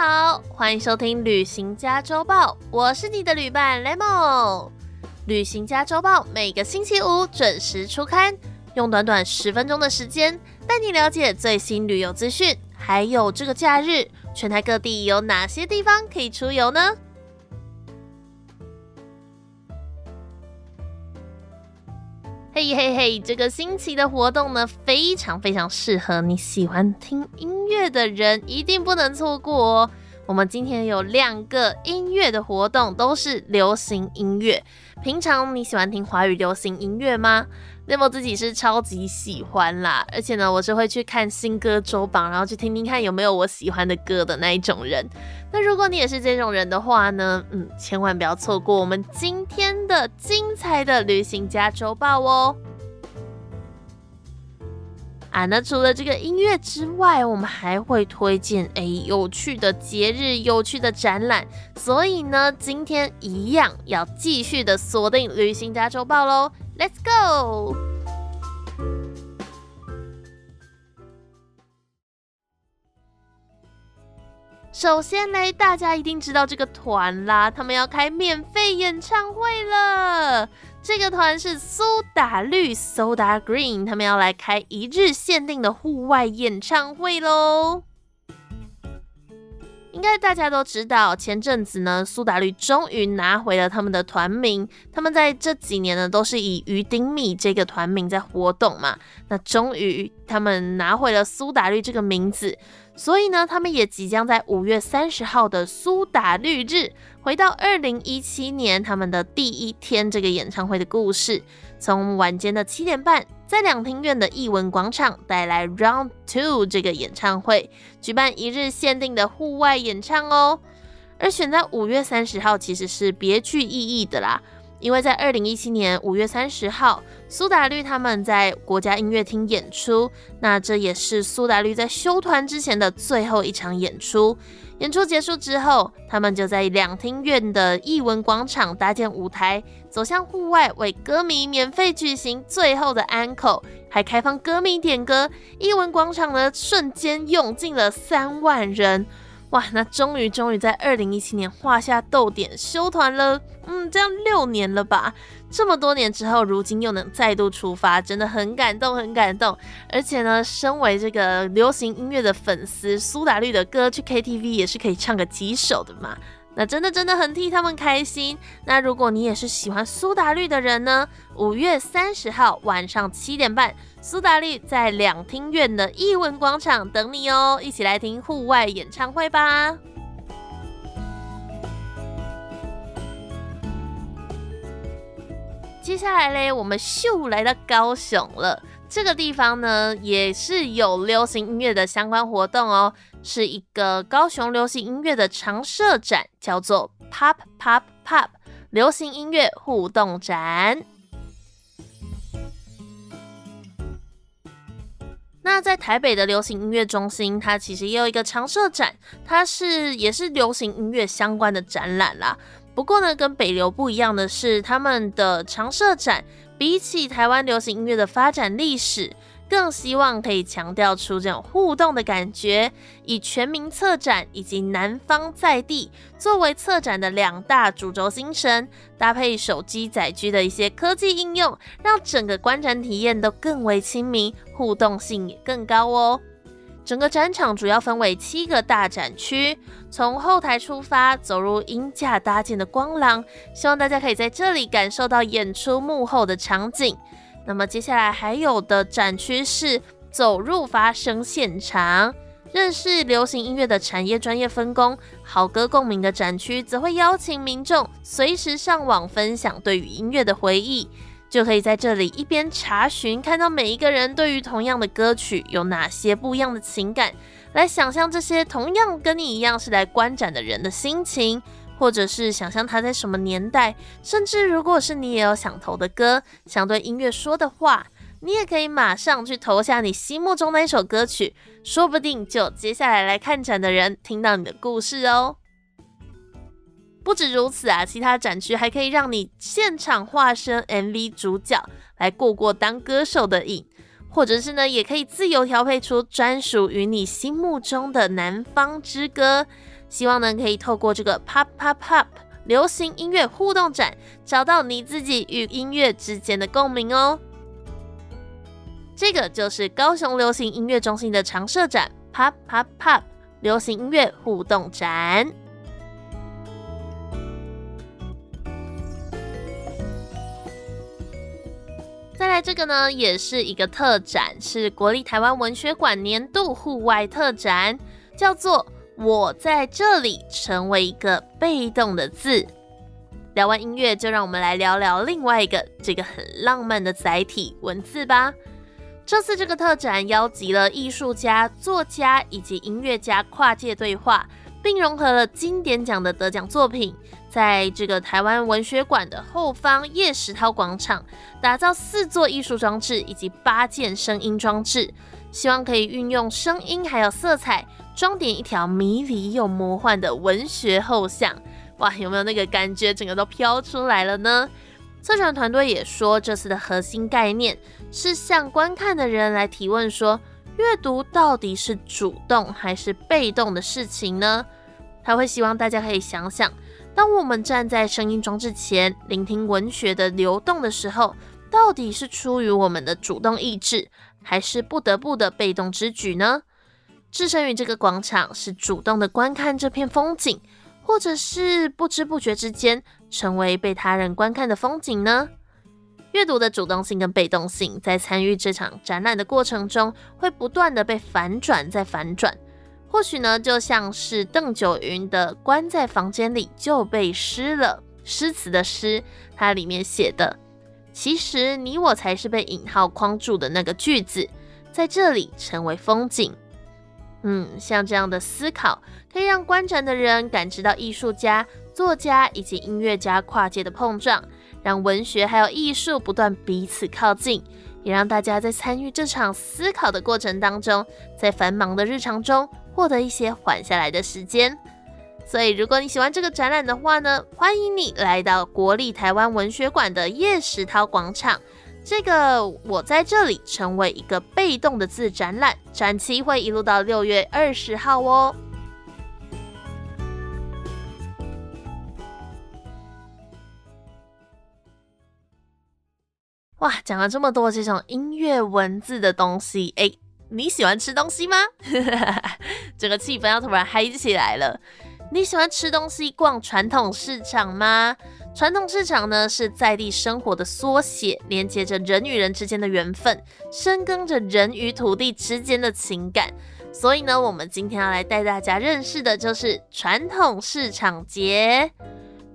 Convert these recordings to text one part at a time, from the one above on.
好，欢迎收听《旅行家周报》，我是你的旅伴 Lemon。《旅行家周报》每个星期五准时出刊，用短短十分钟的时间带你了解最新旅游资讯，还有这个假日全台各地有哪些地方可以出游呢？嘿嘿嘿，这个新奇的活动呢，非常非常适合你喜欢听音乐的人，一定不能错过哦。我们今天有两个音乐的活动，都是流行音乐。平常你喜欢听华语流行音乐吗？那么自己是超级喜欢啦，而且呢，我是会去看新歌周榜，然后去听听看有没有我喜欢的歌的那一种人。那如果你也是这种人的话呢，嗯，千万不要错过我们今天的精彩的旅行家周报哦。啊，那除了这个音乐之外，我们还会推荐诶有趣的节日、有趣的展览。所以呢，今天一样要继续的锁定旅行家周报喽。Let's go！首先呢，大家一定知道这个团啦，他们要开免费演唱会了。这个团是苏打绿 （Soda Green），他们要来开一日限定的户外演唱会喽。应该大家都知道，前阵子呢，苏打绿终于拿回了他们的团名。他们在这几年呢，都是以鱼丁米这个团名在活动嘛。那终于他们拿回了苏打绿这个名字，所以呢，他们也即将在五月三十号的苏打绿日，回到二零一七年他们的第一天这个演唱会的故事，从晚间的七点半。在两厅院的艺文广场带来 Round Two 这个演唱会，举办一日限定的户外演唱哦。而选在五月三十号其实是别具意义的啦，因为在二零一七年五月三十号，苏打绿他们在国家音乐厅演出，那这也是苏打绿在休团之前的最后一场演出。演出结束之后，他们就在两厅院的艺文广场搭建舞台，走向户外，为歌迷免费举行最后的安口，还开放歌迷点歌。艺文广场呢，瞬间涌进了三万人。哇，那终于终于在二零一七年画下逗点，休团了。嗯，这样六年了吧？这么多年之后，如今又能再度出发，真的很感动，很感动。而且呢，身为这个流行音乐的粉丝，苏打绿的歌去 KTV 也是可以唱个几首的嘛。那真的真的很替他们开心。那如果你也是喜欢苏打绿的人呢？五月三十号晚上七点半，苏打绿在两厅院的艺文广场等你哦，一起来听户外演唱会吧。接下来嘞，我们秀来到高雄了。这个地方呢，也是有流行音乐的相关活动哦，是一个高雄流行音乐的常设展，叫做 Pop Pop Pop 流行音乐互动展。那在台北的流行音乐中心，它其实也有一个常设展，它是也是流行音乐相关的展览啦。不过呢，跟北流不一样的是，他们的常设展比起台湾流行音乐的发展历史，更希望可以强调出这种互动的感觉，以全民策展以及南方在地作为策展的两大主轴精神，搭配手机载具的一些科技应用，让整个观展体验都更为亲民，互动性也更高哦。整个展场主要分为七个大展区，从后台出发，走入音架搭建的光廊，希望大家可以在这里感受到演出幕后的场景。那么接下来还有的展区是走入发声现场，认识流行音乐的产业专业分工。好歌共鸣的展区则会邀请民众随时上网分享对于音乐的回忆。就可以在这里一边查询，看到每一个人对于同样的歌曲有哪些不一样的情感，来想象这些同样跟你一样是来观展的人的心情，或者是想象他在什么年代，甚至如果是你也有想投的歌，想对音乐说的话，你也可以马上去投下你心目中的一首歌曲，说不定就接下来来看展的人听到你的故事哦。不止如此啊，其他展区还可以让你现场化身 MV 主角，来过过当歌手的瘾，或者是呢，也可以自由调配出专属于你心目中的南方之歌。希望呢可以透过这个 Pop Pop Pop 流行音乐互动展，找到你自己与音乐之间的共鸣哦。这个就是高雄流行音乐中心的常设展 Pop Pop Pop 流行音乐互动展。来这个呢，也是一个特展，是国立台湾文学馆年度户外特展，叫做“我在这里成为一个被动的字”。聊完音乐，就让我们来聊聊另外一个这个很浪漫的载体——文字吧。这次这个特展邀集了艺术家、作家以及音乐家跨界对话，并融合了经典奖的得奖作品。在这个台湾文学馆的后方叶石涛广场，打造四座艺术装置以及八件声音装置，希望可以运用声音还有色彩，装点一条迷离又魔幻的文学后巷。哇，有没有那个感觉，整个都飘出来了呢？策展团队也说，这次的核心概念是向观看的人来提问：说阅读到底是主动还是被动的事情呢？他会希望大家可以想想。当我们站在声音装置前，聆听文学的流动的时候，到底是出于我们的主动意志，还是不得不的被动之举呢？置身于这个广场，是主动的观看这片风景，或者是不知不觉之间成为被他人观看的风景呢？阅读的主动性跟被动性，在参与这场展览的过程中，会不断的被反转再反转。或许呢，就像是邓九云的“关在房间里就被诗了”诗词的诗，它里面写的，其实你我才是被引号框住的那个句子，在这里成为风景。嗯，像这样的思考，可以让观展的人感知到艺术家、作家以及音乐家跨界的碰撞，让文学还有艺术不断彼此靠近，也让大家在参与这场思考的过程当中，在繁忙的日常中。获得一些缓下来的时间，所以如果你喜欢这个展览的话呢，欢迎你来到国立台湾文学馆的叶石涛广场。这个我在这里成为一个被动的字展览，展期会一路到六月二十号哦。哇，讲了这么多这种音乐文字的东西，哎。你喜欢吃东西吗？整个气氛要突然嗨起来了。你喜欢吃东西、逛传统市场吗？传统市场呢，是在地生活的缩写，连接着人与人之间的缘分，深耕着人与土地之间的情感。所以呢，我们今天要来带大家认识的就是传统市场节。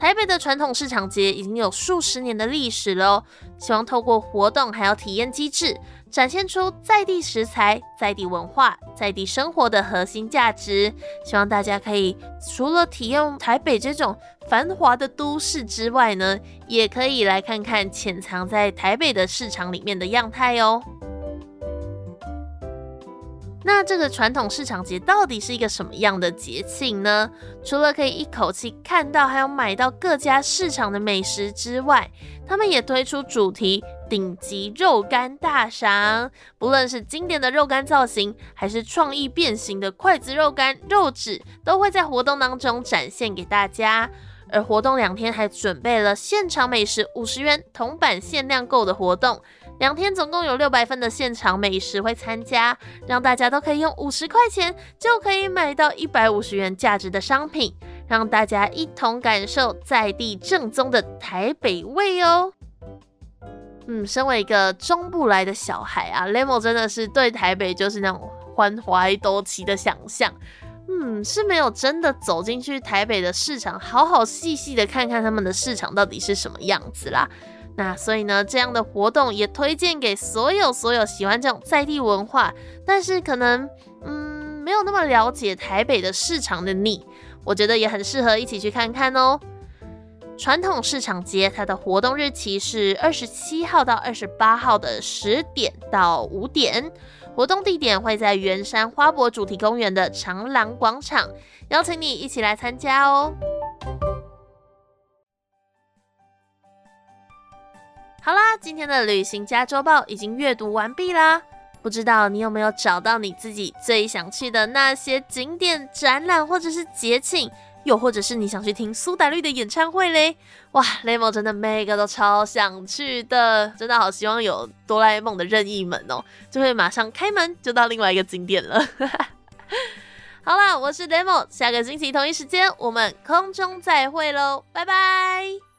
台北的传统市场节已经有数十年的历史了哦，希望透过活动还有体验机制。展现出在地食材、在地文化、在地生活的核心价值，希望大家可以除了体验台北这种繁华的都市之外呢，也可以来看看潜藏在台北的市场里面的样态哦。那这个传统市场节到底是一个什么样的节庆呢？除了可以一口气看到还有买到各家市场的美食之外，他们也推出主题顶级肉干大赏，不论是经典的肉干造型，还是创意变形的筷子肉干、肉纸，都会在活动当中展现给大家。而活动两天还准备了现场美食五十元铜板限量购的活动。两天总共有六百份的现场美食会参加，让大家都可以用五十块钱就可以买到一百五十元价值的商品，让大家一同感受在地正宗的台北味哦。嗯，身为一个中部来的小孩啊，Lemo 真的是对台北就是那种欢怀多奇的想象。嗯，是没有真的走进去台北的市场，好好细细的看看他们的市场到底是什么样子啦。那所以呢，这样的活动也推荐给所有所有喜欢这种在地文化，但是可能嗯没有那么了解台北的市场的你，我觉得也很适合一起去看看哦。传统市场节它的活动日期是二十七号到二十八号的十点到五点，活动地点会在圆山花博主题公园的长廊广场，邀请你一起来参加哦。今天的旅行家周报已经阅读完毕啦。不知道你有没有找到你自己最想去的那些景点、展览或者是节庆？又或者是你想去听苏打绿的演唱会嘞？哇，雷蒙真的每个都超想去的，真的好希望有哆啦 A 梦的任意门哦，就会马上开门就到另外一个景点了。好啦，我是雷蒙，下个星期同一时间我们空中再会喽，拜拜。